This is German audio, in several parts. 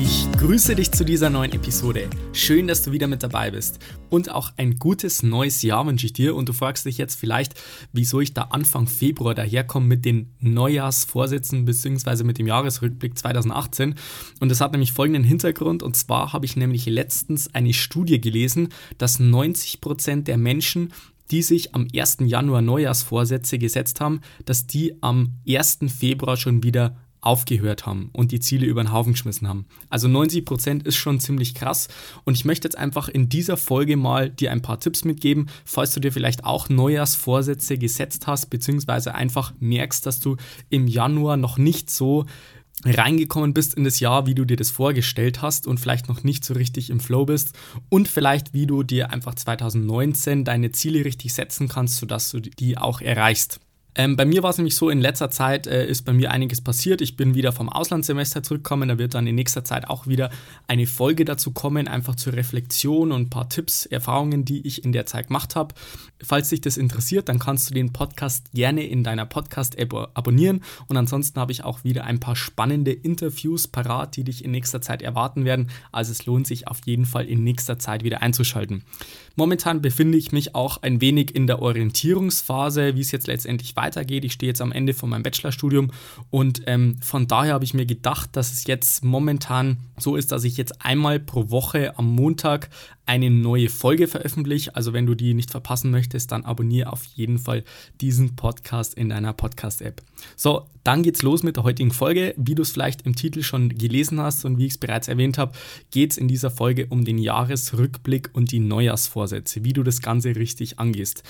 Ich grüße dich zu dieser neuen Episode. Schön, dass du wieder mit dabei bist. Und auch ein gutes neues Jahr wünsche ich dir. Und du fragst dich jetzt vielleicht, wieso ich da Anfang Februar daherkomme mit den Neujahrsvorsätzen bzw. mit dem Jahresrückblick 2018. Und das hat nämlich folgenden Hintergrund. Und zwar habe ich nämlich letztens eine Studie gelesen, dass 90 Prozent der Menschen die sich am 1. Januar Neujahrsvorsätze gesetzt haben, dass die am 1. Februar schon wieder aufgehört haben und die Ziele über den Haufen geschmissen haben. Also 90 Prozent ist schon ziemlich krass und ich möchte jetzt einfach in dieser Folge mal dir ein paar Tipps mitgeben, falls du dir vielleicht auch Neujahrsvorsätze gesetzt hast, beziehungsweise einfach merkst, dass du im Januar noch nicht so reingekommen bist in das Jahr, wie du dir das vorgestellt hast und vielleicht noch nicht so richtig im Flow bist und vielleicht wie du dir einfach 2019 deine Ziele richtig setzen kannst, sodass du die auch erreichst. Ähm, bei mir war es nämlich so, in letzter Zeit äh, ist bei mir einiges passiert. Ich bin wieder vom Auslandssemester zurückgekommen. Da wird dann in nächster Zeit auch wieder eine Folge dazu kommen, einfach zur Reflexion und ein paar Tipps, Erfahrungen, die ich in der Zeit gemacht habe. Falls dich das interessiert, dann kannst du den Podcast gerne in deiner Podcast-App abonnieren. Und ansonsten habe ich auch wieder ein paar spannende Interviews parat, die dich in nächster Zeit erwarten werden. Also es lohnt sich auf jeden Fall in nächster Zeit wieder einzuschalten. Momentan befinde ich mich auch ein wenig in der Orientierungsphase, wie es jetzt letztendlich weitergeht. Ich stehe jetzt am Ende von meinem Bachelorstudium und ähm, von daher habe ich mir gedacht, dass es jetzt momentan so ist, dass ich jetzt einmal pro Woche am Montag eine neue Folge veröffentliche. Also wenn du die nicht verpassen möchtest, dann abonniere auf jeden Fall diesen Podcast in deiner Podcast-App. So, dann geht's los mit der heutigen Folge. Wie du es vielleicht im Titel schon gelesen hast und wie ich es bereits erwähnt habe, geht es in dieser Folge um den Jahresrückblick und die Neujahrsvorsätze, wie du das Ganze richtig angehst.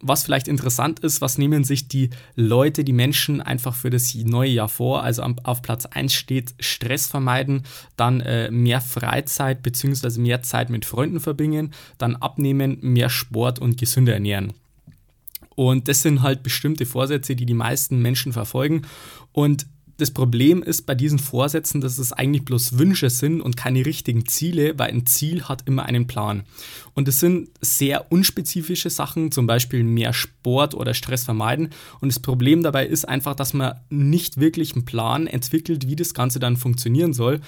Was vielleicht interessant ist, was nehmen sich die Leute, die Menschen einfach für das neue Jahr vor? Also auf Platz 1 steht Stress vermeiden, dann äh, mehr Freizeit bzw. mehr Zeit mit Freunden verbringen, dann abnehmen, mehr Sport und gesünder ernähren. Und das sind halt bestimmte Vorsätze, die die meisten Menschen verfolgen. Und das Problem ist bei diesen Vorsätzen, dass es eigentlich bloß Wünsche sind und keine richtigen Ziele, weil ein Ziel hat immer einen Plan. Und es sind sehr unspezifische Sachen, zum Beispiel mehr Sport oder Stress vermeiden. Und das Problem dabei ist einfach, dass man nicht wirklich einen Plan entwickelt, wie das Ganze dann funktionieren soll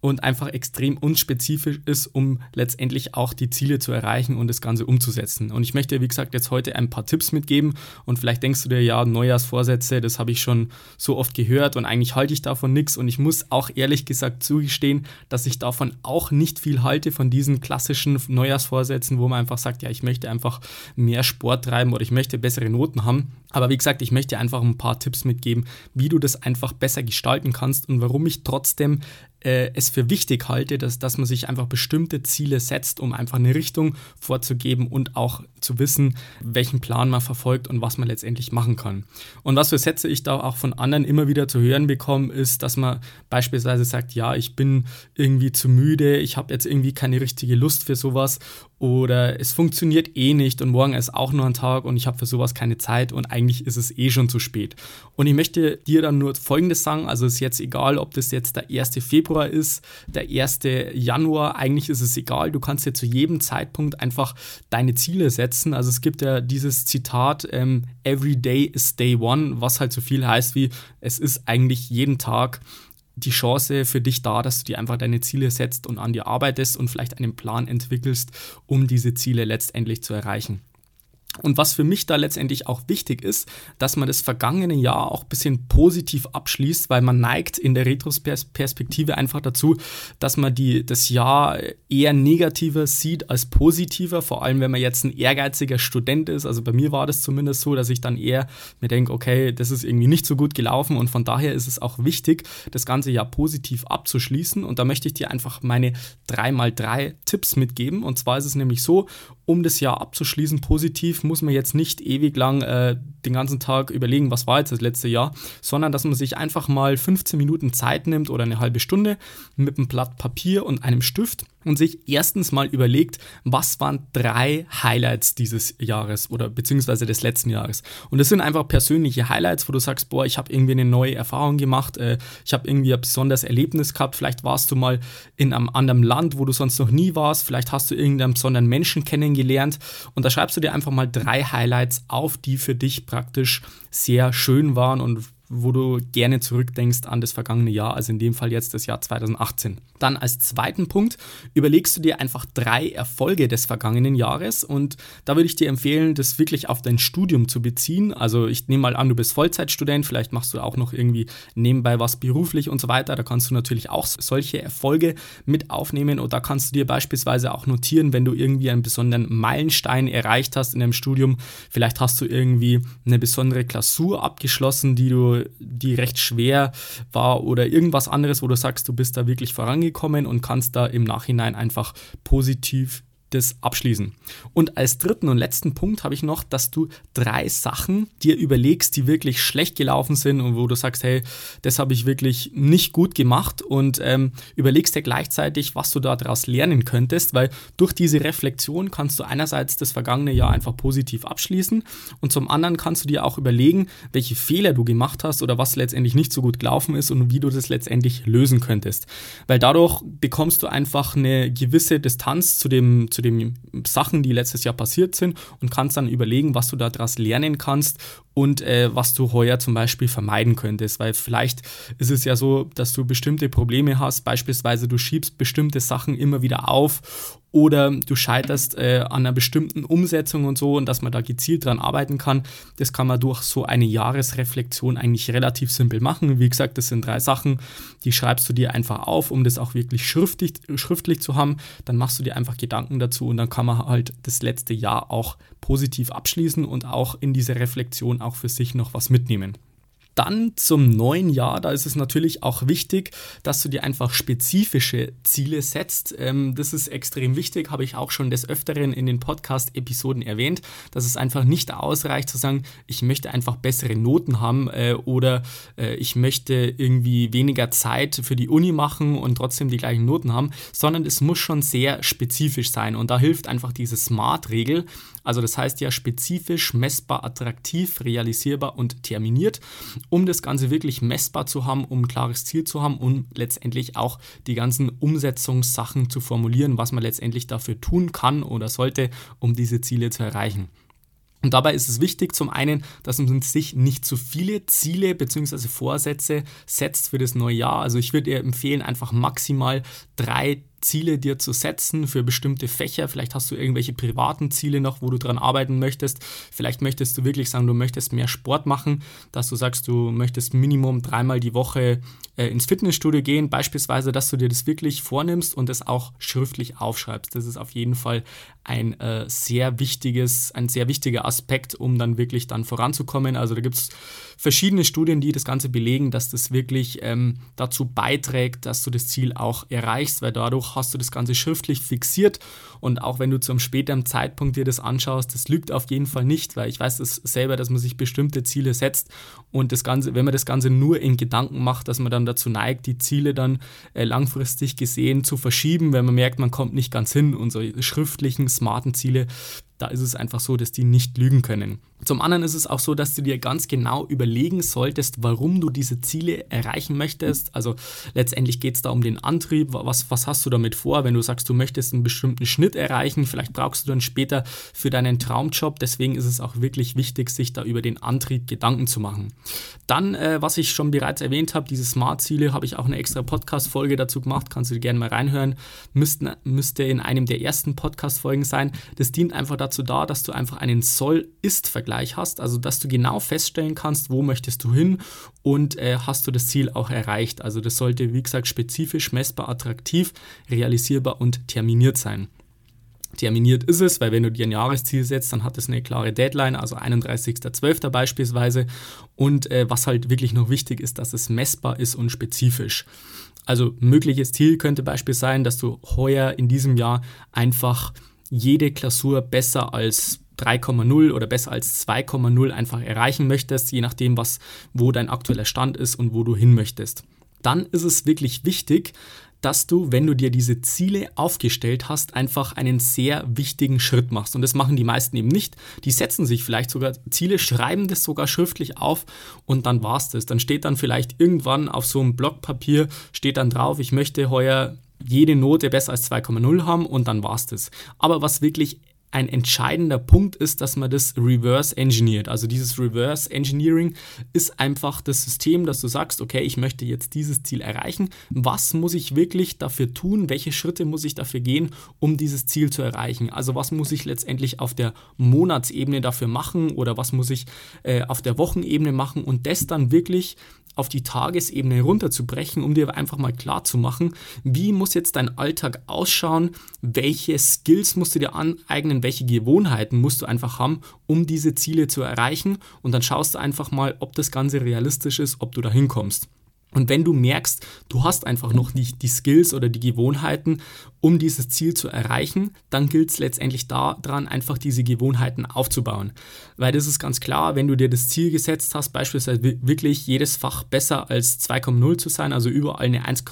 und einfach extrem unspezifisch ist, um letztendlich auch die Ziele zu erreichen und das Ganze umzusetzen. Und ich möchte, wie gesagt, jetzt heute ein paar Tipps mitgeben und vielleicht denkst du dir, ja, Neujahrsvorsätze, das habe ich schon so oft gehört und eigentlich halte ich davon nichts und ich muss auch ehrlich gesagt zugestehen, dass ich davon auch nicht viel halte, von diesen klassischen Neujahrsvorsätzen, wo man einfach sagt, ja, ich möchte einfach mehr Sport treiben oder ich möchte bessere Noten haben. Aber wie gesagt, ich möchte einfach ein paar Tipps mitgeben, wie du das einfach besser gestalten kannst und warum ich trotzdem äh, es für wichtig halte, dass, dass man sich einfach bestimmte Ziele setzt, um einfach eine Richtung vorzugeben und auch zu wissen, welchen Plan man verfolgt und was man letztendlich machen kann. Und was für Sätze ich da auch von anderen immer wieder zu hören bekomme, ist, dass man beispielsweise sagt, ja, ich bin irgendwie zu müde, ich habe jetzt irgendwie keine richtige Lust für sowas oder es funktioniert eh nicht und morgen ist auch nur ein Tag und ich habe für sowas keine Zeit und eigentlich ist es eh schon zu spät. Und ich möchte dir dann nur Folgendes sagen, also ist jetzt egal, ob das jetzt der 1. Februar ist, der 1. Januar, eigentlich ist es egal, du kannst dir zu jedem Zeitpunkt einfach deine Ziele setzen. Also es gibt ja dieses Zitat, ähm, Every day is day one, was halt so viel heißt wie, es ist eigentlich jeden Tag die Chance für dich da, dass du dir einfach deine Ziele setzt und an dir arbeitest und vielleicht einen Plan entwickelst, um diese Ziele letztendlich zu erreichen. Und was für mich da letztendlich auch wichtig ist, dass man das vergangene Jahr auch ein bisschen positiv abschließt, weil man neigt in der Retrospektive einfach dazu, dass man die, das Jahr eher negativer sieht als positiver, vor allem wenn man jetzt ein ehrgeiziger Student ist. Also bei mir war das zumindest so, dass ich dann eher mir denke, okay, das ist irgendwie nicht so gut gelaufen und von daher ist es auch wichtig, das ganze Jahr positiv abzuschließen. Und da möchte ich dir einfach meine 3x3 Tipps mitgeben. Und zwar ist es nämlich so, um das Jahr abzuschließen positiv, muss man jetzt nicht ewig lang äh, den ganzen Tag überlegen, was war jetzt das letzte Jahr, sondern dass man sich einfach mal 15 Minuten Zeit nimmt oder eine halbe Stunde mit einem Blatt Papier und einem Stift und sich erstens mal überlegt, was waren drei Highlights dieses Jahres oder beziehungsweise des letzten Jahres. Und das sind einfach persönliche Highlights, wo du sagst, boah, ich habe irgendwie eine neue Erfahrung gemacht, äh, ich habe irgendwie ein besonderes Erlebnis gehabt, vielleicht warst du mal in einem anderen Land, wo du sonst noch nie warst, vielleicht hast du irgendeinen besonderen Menschen kennengelernt und da schreibst du dir einfach mal drei Highlights auf, die für dich praktisch sehr schön waren und wo du gerne zurückdenkst an das vergangene Jahr, also in dem Fall jetzt das Jahr 2018. Dann als zweiten Punkt überlegst du dir einfach drei Erfolge des vergangenen Jahres und da würde ich dir empfehlen, das wirklich auf dein Studium zu beziehen. Also ich nehme mal an, du bist Vollzeitstudent, vielleicht machst du auch noch irgendwie nebenbei was beruflich und so weiter. Da kannst du natürlich auch solche Erfolge mit aufnehmen und da kannst du dir beispielsweise auch notieren, wenn du irgendwie einen besonderen Meilenstein erreicht hast in deinem Studium. Vielleicht hast du irgendwie eine besondere Klausur abgeschlossen, die du die recht schwer war oder irgendwas anderes, wo du sagst, du bist da wirklich vorangekommen und kannst da im Nachhinein einfach positiv das abschließen. Und als dritten und letzten Punkt habe ich noch, dass du drei Sachen dir überlegst, die wirklich schlecht gelaufen sind und wo du sagst, hey, das habe ich wirklich nicht gut gemacht und ähm, überlegst dir gleichzeitig, was du daraus lernen könntest, weil durch diese Reflexion kannst du einerseits das vergangene Jahr einfach positiv abschließen und zum anderen kannst du dir auch überlegen, welche Fehler du gemacht hast oder was letztendlich nicht so gut gelaufen ist und wie du das letztendlich lösen könntest. Weil dadurch bekommst du einfach eine gewisse Distanz zu dem, zu den Sachen, die letztes Jahr passiert sind und kannst dann überlegen, was du daraus lernen kannst und äh, was du heuer zum Beispiel vermeiden könntest. Weil vielleicht ist es ja so, dass du bestimmte Probleme hast, beispielsweise du schiebst bestimmte Sachen immer wieder auf oder du scheiterst äh, an einer bestimmten Umsetzung und so und dass man da gezielt dran arbeiten kann. Das kann man durch so eine Jahresreflexion eigentlich relativ simpel machen. Wie gesagt, das sind drei Sachen, die schreibst du dir einfach auf, um das auch wirklich schriftlich, schriftlich zu haben. Dann machst du dir einfach Gedanken dazu und dann kann man halt das letzte Jahr auch positiv abschließen und auch in dieser Reflexion auch für sich noch was mitnehmen. Dann zum neuen Jahr, da ist es natürlich auch wichtig, dass du dir einfach spezifische Ziele setzt. Ähm, das ist extrem wichtig, habe ich auch schon des Öfteren in den Podcast-Episoden erwähnt, dass es einfach nicht ausreicht zu sagen, ich möchte einfach bessere Noten haben äh, oder äh, ich möchte irgendwie weniger Zeit für die Uni machen und trotzdem die gleichen Noten haben, sondern es muss schon sehr spezifisch sein. Und da hilft einfach diese SMART-Regel. Also das heißt ja spezifisch, messbar, attraktiv, realisierbar und terminiert um das Ganze wirklich messbar zu haben, um ein klares Ziel zu haben und letztendlich auch die ganzen Umsetzungssachen zu formulieren, was man letztendlich dafür tun kann oder sollte, um diese Ziele zu erreichen. Und dabei ist es wichtig, zum einen, dass man sich nicht zu viele Ziele bzw. Vorsätze setzt für das neue Jahr. Also ich würde empfehlen, einfach maximal drei Ziele dir zu setzen für bestimmte Fächer. Vielleicht hast du irgendwelche privaten Ziele noch, wo du dran arbeiten möchtest. Vielleicht möchtest du wirklich sagen, du möchtest mehr Sport machen, dass du sagst, du möchtest Minimum dreimal die Woche äh, ins Fitnessstudio gehen. Beispielsweise, dass du dir das wirklich vornimmst und das auch schriftlich aufschreibst. Das ist auf jeden Fall ein äh, sehr wichtiges, ein sehr wichtiger Aspekt, um dann wirklich dann voranzukommen. Also da gibt es verschiedene Studien, die das Ganze belegen, dass das wirklich ähm, dazu beiträgt, dass du das Ziel auch erreichst, weil dadurch hast du das Ganze schriftlich fixiert und auch wenn du zu einem späteren Zeitpunkt dir das anschaust, das lügt auf jeden Fall nicht, weil ich weiß das selber, dass man sich bestimmte Ziele setzt und das Ganze, wenn man das Ganze nur in Gedanken macht, dass man dann dazu neigt, die Ziele dann äh, langfristig gesehen zu verschieben, wenn man merkt, man kommt nicht ganz hin so schriftlichen, smarten Ziele da ist es einfach so, dass die nicht lügen können. Zum anderen ist es auch so, dass du dir ganz genau überlegen solltest, warum du diese Ziele erreichen möchtest. Also letztendlich geht es da um den Antrieb. Was, was hast du damit vor, wenn du sagst, du möchtest einen bestimmten Schnitt erreichen? Vielleicht brauchst du dann später für deinen Traumjob. Deswegen ist es auch wirklich wichtig, sich da über den Antrieb Gedanken zu machen. Dann, äh, was ich schon bereits erwähnt habe, diese Smart-Ziele, habe ich auch eine extra Podcast-Folge dazu gemacht. Kannst du dir gerne mal reinhören. Müssten, müsste in einem der ersten Podcast-Folgen sein. Das dient einfach dazu, da, dass du einfach einen Soll-Ist-Vergleich hast, also dass du genau feststellen kannst, wo möchtest du hin und äh, hast du das Ziel auch erreicht. Also das sollte, wie gesagt, spezifisch, messbar, attraktiv, realisierbar und terminiert sein. Terminiert ist es, weil wenn du dir ein Jahresziel setzt, dann hat es eine klare Deadline, also 31.12. beispielsweise. Und äh, was halt wirklich noch wichtig ist, dass es messbar ist und spezifisch. Also mögliches Ziel könnte beispielsweise sein, dass du heuer in diesem Jahr einfach jede Klausur besser als 3,0 oder besser als 2,0 einfach erreichen möchtest, je nachdem, was, wo dein aktueller Stand ist und wo du hin möchtest. Dann ist es wirklich wichtig, dass du, wenn du dir diese Ziele aufgestellt hast, einfach einen sehr wichtigen Schritt machst. Und das machen die meisten eben nicht. Die setzen sich vielleicht sogar Ziele, schreiben das sogar schriftlich auf und dann war es das. Dann steht dann vielleicht irgendwann auf so einem Blockpapier, steht dann drauf, ich möchte heuer jede Note besser als 2,0 haben und dann war es das. Aber was wirklich ein entscheidender Punkt ist, dass man das reverse engineert. Also dieses reverse engineering ist einfach das System, dass du sagst, okay, ich möchte jetzt dieses Ziel erreichen. Was muss ich wirklich dafür tun? Welche Schritte muss ich dafür gehen, um dieses Ziel zu erreichen? Also was muss ich letztendlich auf der Monatsebene dafür machen oder was muss ich äh, auf der Wochenebene machen und das dann wirklich auf die Tagesebene runterzubrechen, um dir einfach mal klar zu machen, wie muss jetzt dein Alltag ausschauen, welche Skills musst du dir aneignen, welche Gewohnheiten musst du einfach haben, um diese Ziele zu erreichen? Und dann schaust du einfach mal, ob das Ganze realistisch ist, ob du da hinkommst. Und wenn du merkst, du hast einfach noch nicht die Skills oder die Gewohnheiten, um dieses Ziel zu erreichen, dann gilt es letztendlich daran, einfach diese Gewohnheiten aufzubauen. Weil das ist ganz klar, wenn du dir das Ziel gesetzt hast, beispielsweise wirklich jedes Fach besser als 2,0 zu sein, also überall eine 1,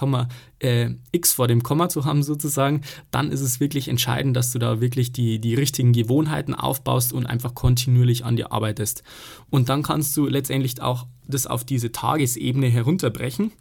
äh, x vor dem Komma zu haben sozusagen, dann ist es wirklich entscheidend, dass du da wirklich die, die richtigen Gewohnheiten aufbaust und einfach kontinuierlich an dir arbeitest. Und dann kannst du letztendlich auch das auf diese Tagesebene herunterbrechen.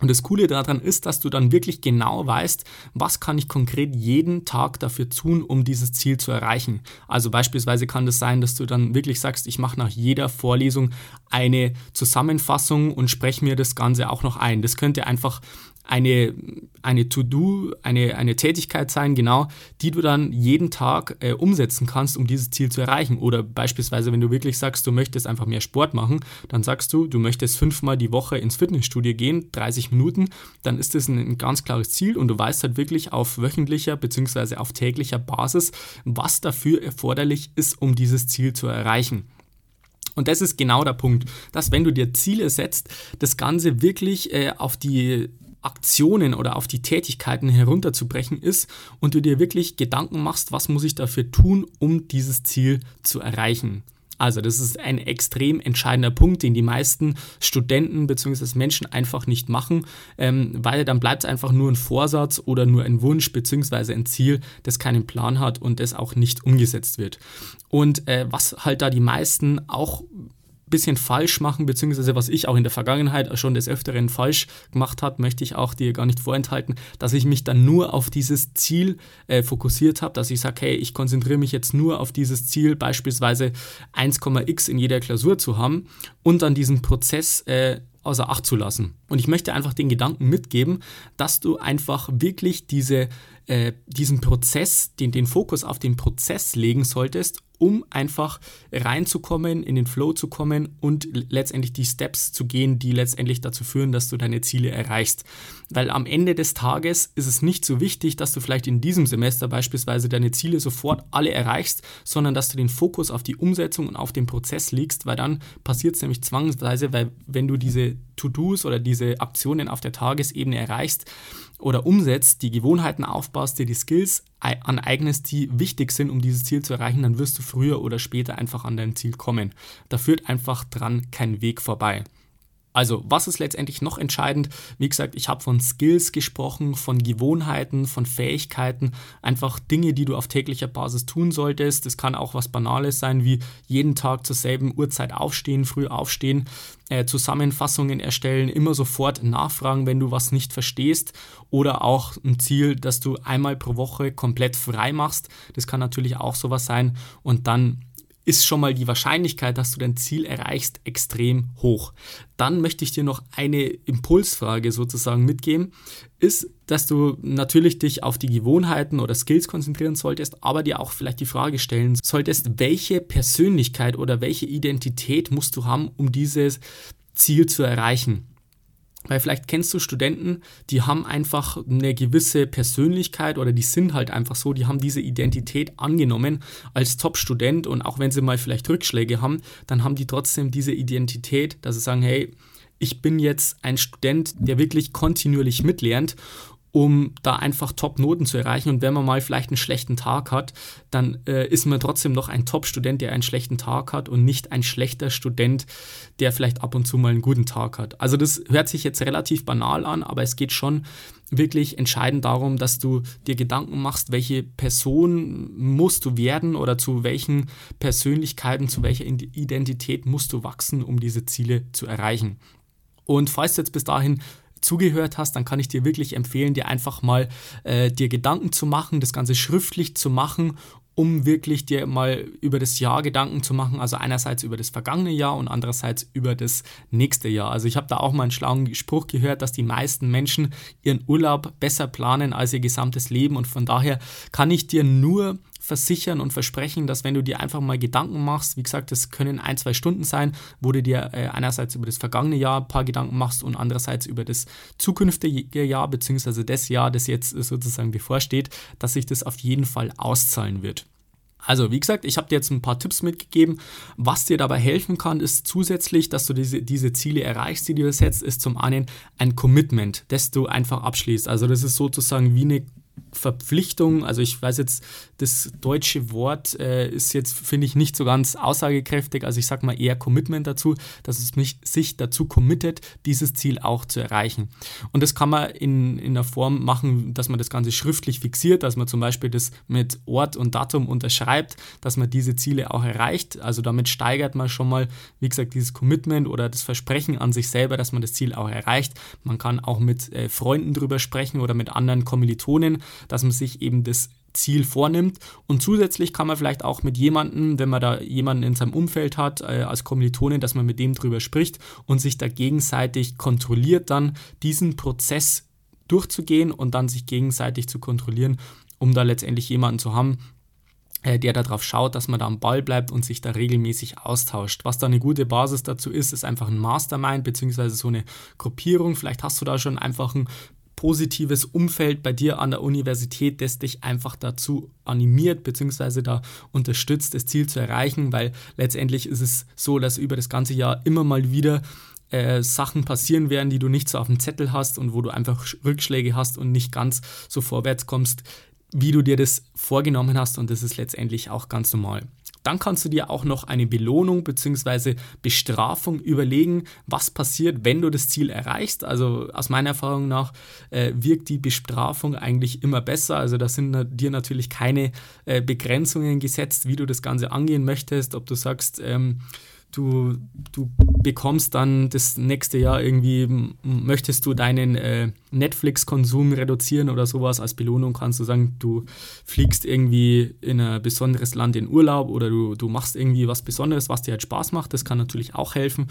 Und das Coole daran ist, dass du dann wirklich genau weißt, was kann ich konkret jeden Tag dafür tun, um dieses Ziel zu erreichen. Also beispielsweise kann das sein, dass du dann wirklich sagst, ich mache nach jeder Vorlesung eine Zusammenfassung und spreche mir das Ganze auch noch ein. Das könnte einfach eine, eine To-Do, eine, eine Tätigkeit sein, genau, die du dann jeden Tag äh, umsetzen kannst, um dieses Ziel zu erreichen. Oder beispielsweise, wenn du wirklich sagst, du möchtest einfach mehr Sport machen, dann sagst du, du möchtest fünfmal die Woche ins Fitnessstudio gehen, 30 Minuten, dann ist das ein, ein ganz klares Ziel und du weißt halt wirklich auf wöchentlicher bzw. auf täglicher Basis, was dafür erforderlich ist, um dieses Ziel zu erreichen. Und das ist genau der Punkt, dass wenn du dir Ziele setzt, das Ganze wirklich äh, auf die Aktionen oder auf die Tätigkeiten herunterzubrechen ist und du dir wirklich Gedanken machst, was muss ich dafür tun, um dieses Ziel zu erreichen. Also das ist ein extrem entscheidender Punkt, den die meisten Studenten bzw. Menschen einfach nicht machen, ähm, weil dann bleibt es einfach nur ein Vorsatz oder nur ein Wunsch bzw. ein Ziel, das keinen Plan hat und das auch nicht umgesetzt wird. Und äh, was halt da die meisten auch bisschen falsch machen, beziehungsweise was ich auch in der Vergangenheit schon des Öfteren falsch gemacht habe, möchte ich auch dir gar nicht vorenthalten, dass ich mich dann nur auf dieses Ziel äh, fokussiert habe, dass ich sage, hey, ich konzentriere mich jetzt nur auf dieses Ziel, beispielsweise 1,x in jeder Klausur zu haben und dann diesen Prozess äh, außer Acht zu lassen. Und ich möchte einfach den Gedanken mitgeben, dass du einfach wirklich diese, äh, diesen Prozess, den, den Fokus auf den Prozess legen solltest um einfach reinzukommen, in den Flow zu kommen und letztendlich die Steps zu gehen, die letztendlich dazu führen, dass du deine Ziele erreichst. Weil am Ende des Tages ist es nicht so wichtig, dass du vielleicht in diesem Semester beispielsweise deine Ziele sofort alle erreichst, sondern dass du den Fokus auf die Umsetzung und auf den Prozess legst, weil dann passiert es nämlich zwangsweise, weil wenn du diese To-Dos oder diese Aktionen auf der Tagesebene erreichst, oder umsetzt, die Gewohnheiten aufbaust, dir die Skills aneignest, die wichtig sind, um dieses Ziel zu erreichen, dann wirst du früher oder später einfach an dein Ziel kommen. Da führt einfach dran kein Weg vorbei. Also, was ist letztendlich noch entscheidend? Wie gesagt, ich habe von Skills gesprochen, von Gewohnheiten, von Fähigkeiten, einfach Dinge, die du auf täglicher Basis tun solltest. Das kann auch was Banales sein, wie jeden Tag zur selben Uhrzeit aufstehen, früh aufstehen, äh, Zusammenfassungen erstellen, immer sofort nachfragen, wenn du was nicht verstehst. Oder auch ein Ziel, dass du einmal pro Woche komplett frei machst. Das kann natürlich auch sowas sein. Und dann ist schon mal die Wahrscheinlichkeit, dass du dein Ziel erreichst, extrem hoch. Dann möchte ich dir noch eine Impulsfrage sozusagen mitgeben, ist, dass du natürlich dich auf die Gewohnheiten oder Skills konzentrieren solltest, aber dir auch vielleicht die Frage stellen solltest, welche Persönlichkeit oder welche Identität musst du haben, um dieses Ziel zu erreichen. Weil vielleicht kennst du Studenten, die haben einfach eine gewisse Persönlichkeit oder die sind halt einfach so, die haben diese Identität angenommen als Top-Student und auch wenn sie mal vielleicht Rückschläge haben, dann haben die trotzdem diese Identität, dass sie sagen, hey, ich bin jetzt ein Student, der wirklich kontinuierlich mitlernt um da einfach Top-Noten zu erreichen. Und wenn man mal vielleicht einen schlechten Tag hat, dann äh, ist man trotzdem noch ein Top-Student, der einen schlechten Tag hat und nicht ein schlechter Student, der vielleicht ab und zu mal einen guten Tag hat. Also das hört sich jetzt relativ banal an, aber es geht schon wirklich entscheidend darum, dass du dir Gedanken machst, welche Person musst du werden oder zu welchen Persönlichkeiten, zu welcher Identität musst du wachsen, um diese Ziele zu erreichen. Und falls du jetzt bis dahin zugehört hast, dann kann ich dir wirklich empfehlen, dir einfach mal äh, dir Gedanken zu machen, das Ganze schriftlich zu machen um wirklich dir mal über das Jahr Gedanken zu machen. Also einerseits über das vergangene Jahr und andererseits über das nächste Jahr. Also ich habe da auch mal einen schlauen Spruch gehört, dass die meisten Menschen ihren Urlaub besser planen als ihr gesamtes Leben. Und von daher kann ich dir nur versichern und versprechen, dass wenn du dir einfach mal Gedanken machst, wie gesagt, das können ein, zwei Stunden sein, wo du dir äh, einerseits über das vergangene Jahr ein paar Gedanken machst und andererseits über das zukünftige Jahr, beziehungsweise das Jahr, das jetzt sozusagen bevorsteht, dass sich das auf jeden Fall auszahlen wird. Also, wie gesagt, ich habe dir jetzt ein paar Tipps mitgegeben. Was dir dabei helfen kann, ist zusätzlich, dass du diese, diese Ziele erreichst, die du setzt, ist zum einen ein Commitment, das du einfach abschließt. Also, das ist sozusagen wie eine Verpflichtung, also ich weiß jetzt, das deutsche Wort äh, ist jetzt, finde ich, nicht so ganz aussagekräftig, also ich sage mal eher Commitment dazu, dass es mich, sich dazu committet, dieses Ziel auch zu erreichen. Und das kann man in, in der Form machen, dass man das Ganze schriftlich fixiert, dass man zum Beispiel das mit Ort und Datum unterschreibt, dass man diese Ziele auch erreicht. Also damit steigert man schon mal, wie gesagt, dieses Commitment oder das Versprechen an sich selber, dass man das Ziel auch erreicht. Man kann auch mit äh, Freunden drüber sprechen oder mit anderen Kommilitonen dass man sich eben das Ziel vornimmt. Und zusätzlich kann man vielleicht auch mit jemandem, wenn man da jemanden in seinem Umfeld hat, äh, als Kommilitone, dass man mit dem drüber spricht und sich da gegenseitig kontrolliert, dann diesen Prozess durchzugehen und dann sich gegenseitig zu kontrollieren, um da letztendlich jemanden zu haben, äh, der darauf schaut, dass man da am Ball bleibt und sich da regelmäßig austauscht. Was da eine gute Basis dazu ist, ist einfach ein Mastermind beziehungsweise so eine Gruppierung. Vielleicht hast du da schon einfach ein positives Umfeld bei dir an der Universität, das dich einfach dazu animiert bzw. da unterstützt, das Ziel zu erreichen, weil letztendlich ist es so, dass über das ganze Jahr immer mal wieder äh, Sachen passieren werden, die du nicht so auf dem Zettel hast und wo du einfach Rückschläge hast und nicht ganz so vorwärts kommst, wie du dir das vorgenommen hast und das ist letztendlich auch ganz normal. Dann kannst du dir auch noch eine Belohnung bzw. Bestrafung überlegen, was passiert, wenn du das Ziel erreichst. Also aus meiner Erfahrung nach äh, wirkt die Bestrafung eigentlich immer besser. Also da sind dir natürlich keine äh, Begrenzungen gesetzt, wie du das Ganze angehen möchtest. Ob du sagst, ähm, du, du bekommst dann das nächste Jahr irgendwie, möchtest du deinen äh, Netflix-Konsum reduzieren oder sowas als Belohnung, kannst du sagen, du fliegst irgendwie in ein besonderes Land in Urlaub oder du, du machst irgendwie was Besonderes, was dir halt Spaß macht, das kann natürlich auch helfen.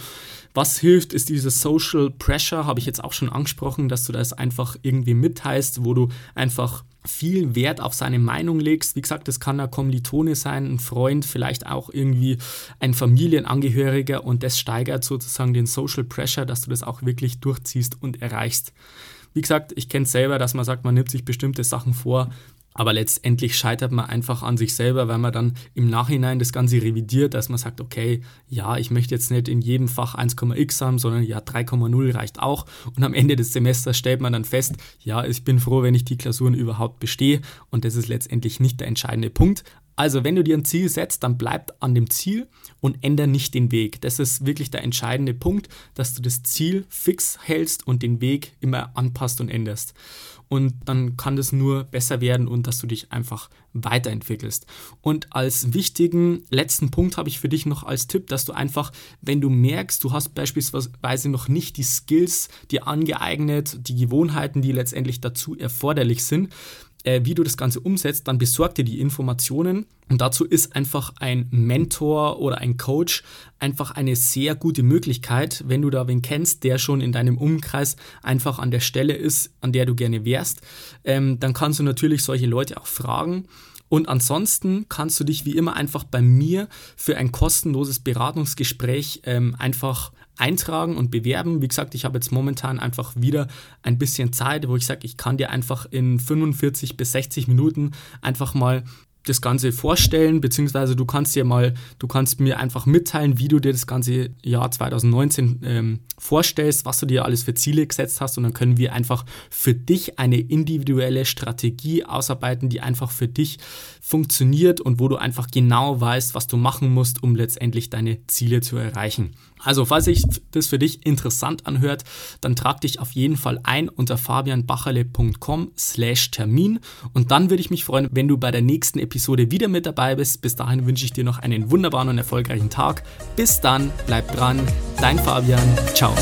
Was hilft, ist dieses Social Pressure, habe ich jetzt auch schon angesprochen, dass du das einfach irgendwie mitteilst, wo du einfach viel Wert auf seine Meinung legst. Wie gesagt, das kann ein Kommilitone sein, ein Freund, vielleicht auch irgendwie ein Familienangehöriger und das steigert sozusagen den Social Pressure, dass du das auch wirklich durchziehst und erreichst. Wie gesagt, ich kenne es selber, dass man sagt, man nimmt sich bestimmte Sachen vor, aber letztendlich scheitert man einfach an sich selber, weil man dann im Nachhinein das Ganze revidiert, dass man sagt, okay, ja, ich möchte jetzt nicht in jedem Fach 1,x haben, sondern ja, 3,0 reicht auch. Und am Ende des Semesters stellt man dann fest, ja, ich bin froh, wenn ich die Klausuren überhaupt bestehe. Und das ist letztendlich nicht der entscheidende Punkt. Also, wenn du dir ein Ziel setzt, dann bleib an dem Ziel und ändere nicht den Weg. Das ist wirklich der entscheidende Punkt, dass du das Ziel fix hältst und den Weg immer anpasst und änderst und dann kann das nur besser werden und dass du dich einfach weiterentwickelst. Und als wichtigen letzten Punkt habe ich für dich noch als Tipp, dass du einfach, wenn du merkst, du hast beispielsweise noch nicht die Skills dir angeeignet, die Gewohnheiten, die letztendlich dazu erforderlich sind, äh, wie du das Ganze umsetzt, dann besorg dir die Informationen. Und dazu ist einfach ein Mentor oder ein Coach einfach eine sehr gute Möglichkeit, wenn du da wen kennst, der schon in deinem Umkreis einfach an der Stelle ist, an der du gerne wärst. Ähm, dann kannst du natürlich solche Leute auch fragen. Und ansonsten kannst du dich wie immer einfach bei mir für ein kostenloses Beratungsgespräch ähm, einfach eintragen und bewerben. Wie gesagt, ich habe jetzt momentan einfach wieder ein bisschen Zeit, wo ich sage, ich kann dir einfach in 45 bis 60 Minuten einfach mal das Ganze vorstellen, beziehungsweise du kannst dir mal, du kannst mir einfach mitteilen, wie du dir das ganze Jahr 2019 ähm, vorstellst, was du dir alles für Ziele gesetzt hast und dann können wir einfach für dich eine individuelle Strategie ausarbeiten, die einfach für dich funktioniert und wo du einfach genau weißt, was du machen musst, um letztendlich deine Ziele zu erreichen. Also, falls sich das für dich interessant anhört, dann trag dich auf jeden Fall ein unter fabianbacherle.com slash Termin und dann würde ich mich freuen, wenn du bei der nächsten Episode wieder mit dabei bist. Bis dahin wünsche ich dir noch einen wunderbaren und erfolgreichen Tag. Bis dann, bleib dran, dein Fabian, ciao.